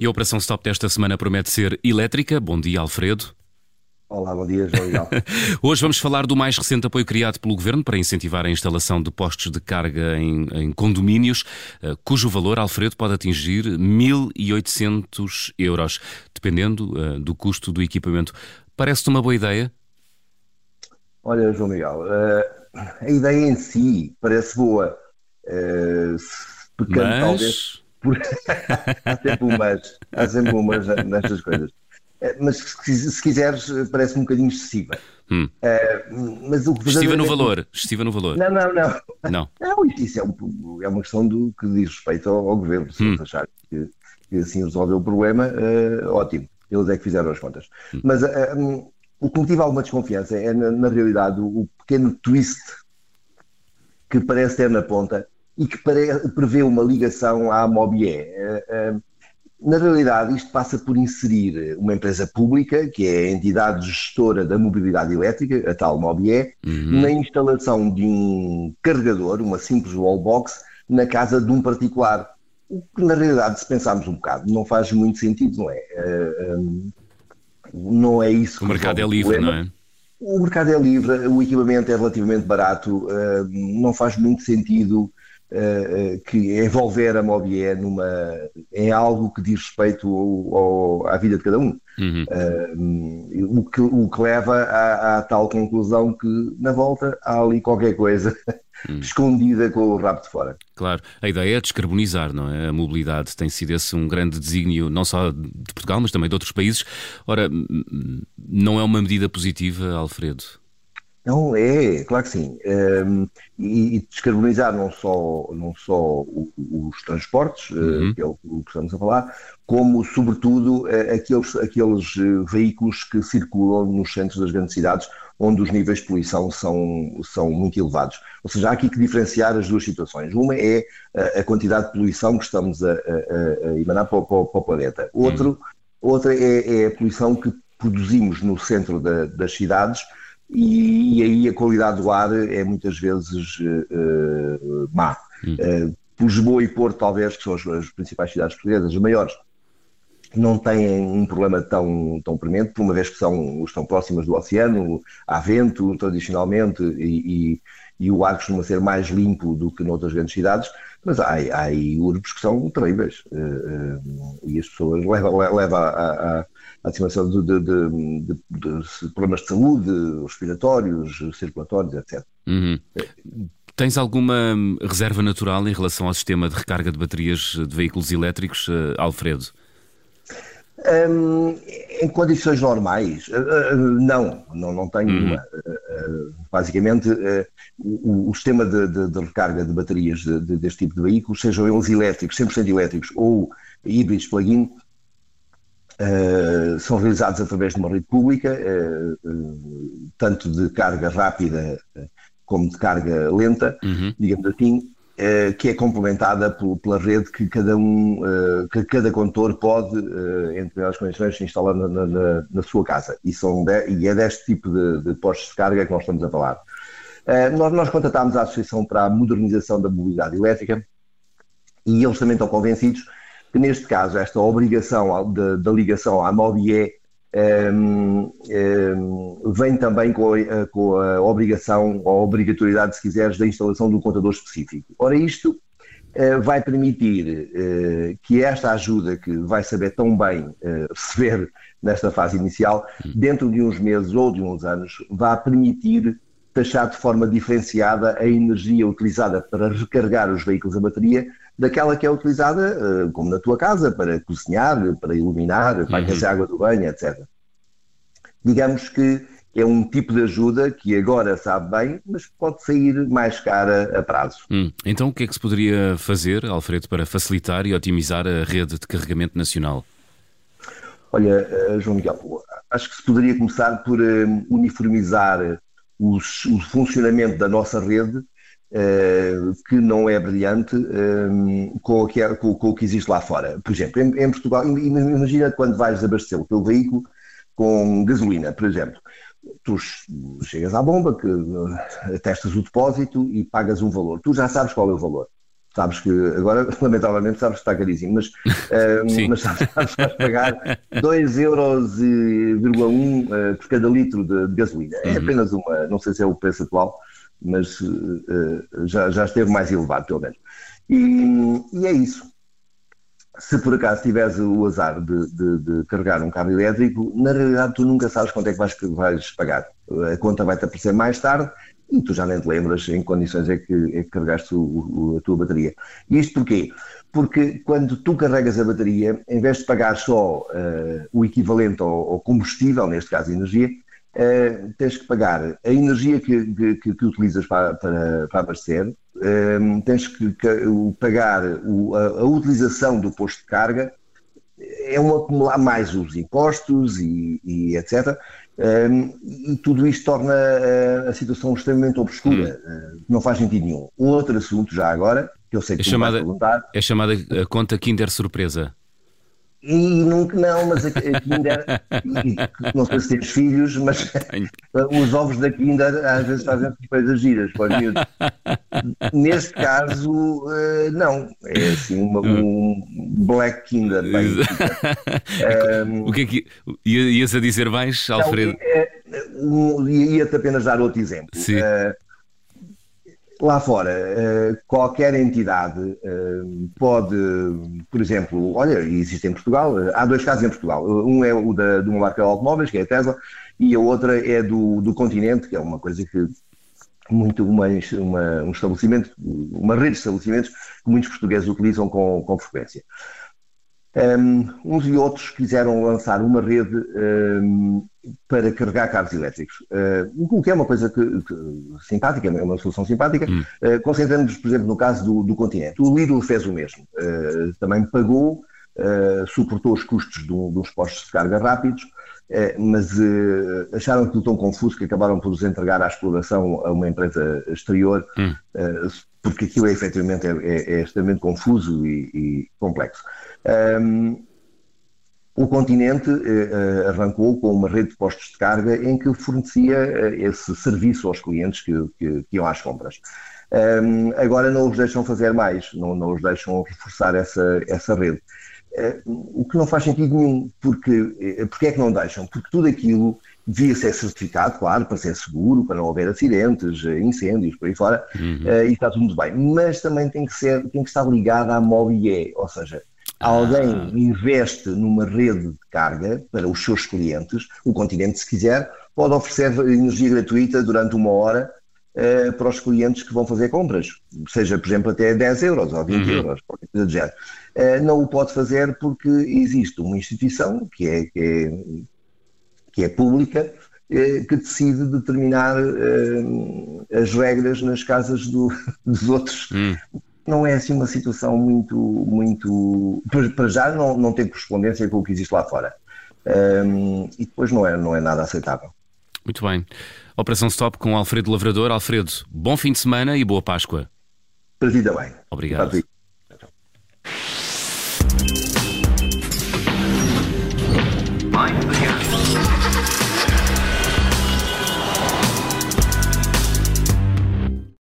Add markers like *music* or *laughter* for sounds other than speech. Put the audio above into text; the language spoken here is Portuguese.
E a Operação Stop desta semana promete ser elétrica. Bom dia, Alfredo. Olá, bom dia, João Miguel. *laughs* Hoje vamos falar do mais recente apoio criado pelo Governo para incentivar a instalação de postos de carga em, em condomínios, uh, cujo valor, Alfredo, pode atingir 1.800 euros, dependendo uh, do custo do equipamento. Parece-te uma boa ideia? Olha, João Miguel, uh, a ideia em si parece boa. pecando, mas... talvez. Por... *laughs* há sempre um mas, há sempre um mas nestas coisas. Eh, mas se, quiseres, eh, parece um bocadinho excessiva. Hum. Uh, mas o que estiva no valor, estiva no valor. Não, não, não. Não, *laughs* não isso é, um, é uma questão do que diz respeito ao, ao governo. Se hum. eles acharem que, que, assim resolveu o problema, uh, ótimo. Eles é que fizeram as contas. Hum. Mas uh, um, o que me tive alguma desconfiança é, na, na realidade, o, o, pequeno twist que parece ter na ponta e que prevê uma ligação à Mobier. Na realidade, isto passa por inserir uma empresa pública, que é a entidade gestora da mobilidade elétrica, a tal Mobie, uhum. na instalação de um carregador, uma simples wallbox, na casa de um particular. O que, na realidade, se pensarmos um bocado, não faz muito sentido, não é? Uh, não é isso. O mercado é livre, não é? O mercado é livre, o equipamento é relativamente barato, não faz muito sentido que envolver a Mobier numa, em algo que diz respeito ao, ao, à vida de cada um. Uhum. Uh, o, que, o que leva à, à, tal conclusão que, na volta, há ali qualquer coisa *laughs* uhum. escondida com o rabo de fora. Claro, a ideia é descarbonizar, não é? A mobilidade tem sido esse um grande desígnio, não só de Portugal, mas também de outros países. Ora, não é uma medida positiva, Alfredo? Não, é, claro que sim. Um, e, e, descarbonizar não só, não só os transportes, eh, uhum. que é o, que estamos a falar, como, sobretudo, eh, aqueles, aqueles eh, veículos que circulam nos centros das grandes cidades, onde os níveis de poluição são, são muito elevados. Ou seja, há aqui que diferenciar as duas situações. Uma é a, a quantidade de poluição que estamos a, a, a emanar para, para, para, o planeta. Outro, uhum. Outra é, é, a poluição que produzimos no centro da, das cidades e, e, aí a qualidade do ar é muitas vezes uh, má. Hum. Uh, Lisboa e Porto, talvez, que são as, as, principais cidades portuguesas, as maiores, não têm um problema tão, tão premente, por uma vez que são, estão próximas do oceano, há vento tradicionalmente e, e, e o ar costuma ser mais limpo do que noutras grandes cidades, mas há, há aí urbes que são terríveis uh, uh, e as pessoas levam leva a, a, a de, de, de, de, problemas de saúde, respiratórios, circulatórios, etc. Uhum. Tens alguma reserva natural em relação ao sistema de recarga de baterias de veículos elétricos, uh, Alfredo? Um, em condições normais, uh, uh, não, não, não tenho uhum. nenhuma. Basicamente, o, o, sistema de, de, de, recarga de baterias de, deste tipo de veículos, sejam eles elétricos, 100% elétricos ou híbridos plug-in, Uh, são realizados através de uma rede pública, uh, tanto de carga rápida como de carga lenta, uhum. digamos assim, que é complementada pela rede que cada um, que cada condutor pode, em determinadas condições, instalar na, na, na sua casa. E, são de, e é deste tipo de, de, postos de carga que nós estamos a falar. nós, nós contatámos a Associação para a Modernização da Mobilidade Elétrica e eles também estão convencidos que neste caso esta obrigação da ligação à MOBIE um, um, vem também com a, com a, obrigação, ou a obrigatoriedade, se quiseres, da instalação de um contador específico. Ora, isto uh, vai permitir uh, que esta ajuda, que vai saber tão bem uh, receber nesta fase inicial, dentro de uns meses ou de uns anos, vá permitir taxar de forma diferenciada a energia utilizada para recarregar os veículos a bateria daquela que é utilizada, eh, como na tua casa, para cozinhar, para iluminar, para uhum. aquecer água do banho, etc. Digamos que é um tipo de ajuda que agora sabe bem, mas pode sair mais cara a prazo. Hum. Então, o que é que se poderia fazer, Alfredo, para facilitar e otimizar a rede de carregamento nacional? Olha, eh, João Miguel, acho que se poderia começar por eh, uniformizar os, o funcionamento da nossa rede, que não é brilhante, um, eh, com, o que é, com, com, o que existe lá fora. Por exemplo, em, em, Portugal, imagina quando vais abastecer o teu veículo com gasolina, por exemplo. Tu chegas à bomba, que uh, testas o depósito e pagas um valor. Tu já sabes qual é o valor. sabes que agora, *laughs* lamentavelmente, sabes que está caríssimo, mas, *laughs* uh, mas sabes, sabes, sabes pagar 2,1 euros uh, por cada litro de, de gasolina. É uhum. apenas uma, não sei se é o preço atual, mas uh, já, já esteve mais elevado, pelo menos. E, e é isso. Se por acaso tiveres o azar de, de, de, carregar um carro elétrico, na realidade tu nunca sabes quanto é que vais, vais pagar. A conta vai-te aparecer mais tarde e tu já nem te lembras em que condições é que, é que carregaste o, o, a tua bateria. E isto porquê? Porque quando tu carregas a bateria, em vez de pagar só uh, o equivalente ao, ao, combustível, neste caso energia, uh, tens que pagar a energia que, que, que utilizas para, para, para abastecer, uh, tens que, pagar o, a, a utilização do posto de carga, é um acumular mais os impostos e, e etc. Um, e tudo isto torna a, a situação extremamente obscura, hum. uh, não faz sentido nenhum. Um outro assunto, já agora, que eu sei que é chamada, perguntar. É chamada a conta Kinder Surpresa. E nunca, não, mas a, a Kinder, não sei se tens filhos, mas *laughs* os ovos da Kinder às vezes fazem coisas giras para os miúdos. Neste caso, uh, não. É assim uma, um Black Kinder. Bem, um, *laughs* o que é que ias a dizer mais, Alfredo? Não, é, ia-te apenas dar outro exemplo. Sim. Uh, lá fora, eh, qualquer entidade eh, pode, por exemplo, olha, existe em Portugal, eh, há dois casos em Portugal. Um é o da, de uma marca de automóveis, que é a Tesla, e a outra é do, do continente, que é uma coisa que muito uma, uma, um estabelecimento, uma rede de estabelecimentos que muitos portugueses utilizam com, com frequência. Um, uns e outros quiseram lançar uma rede um, para carregar carros elétricos, uh, o que é uma coisa que, que, simpática, é uma solução simpática, hum. uh, concentrando-nos, por exemplo, no caso do, do, continente. O Lidl fez o mesmo, uh, também pagou, suportou os custos de uns postos de carga rápidos, mas acharam aquilo tão confuso que acabaram por os entregar à exploração a uma empresa exterior, hum. porque aquilo é, efetivamente é, é, é extremamente confuso e, e complexo. Um, o continente uh, arrancou com uma rede de postos de carga em que fornecia uh, esse serviço aos clientes que, que, que iam às compras. Um, agora não os deixam fazer mais, não, não os deixam reforçar essa, essa rede. Uh, o que não faz sentido nenhum, porque, porque é que não deixam? Porque tudo aquilo devia ser certificado, claro, para ser seguro, para não haver acidentes, incêndios, por aí fora, uhum. e está tudo muito bem. Mas também tem que, ser, tem que estar ligado à MOBIE, ou seja, Alguém ah. investe numa rede de carga para os seus clientes, o continente, se quiser, pode oferecer energia gratuita durante uma hora uh, para os clientes que vão fazer compras, seja, por exemplo, até 10 euros ou 20 uhum. euros, qualquer coisa do género. Uh, não o pode fazer porque existe uma instituição que é, que é, que é pública uh, que decide determinar as regras nas casas do, *laughs* dos outros. Uhum não é assim uma situação muito, muito. Para já não, não tem correspondência com o que existe lá fora. Um, e depois não é, não é nada aceitável. Muito bem. Operação Stop com Alfredo Lavrador. Alfredo, bom fim de semana e boa Páscoa. Para ti também. Obrigado. Para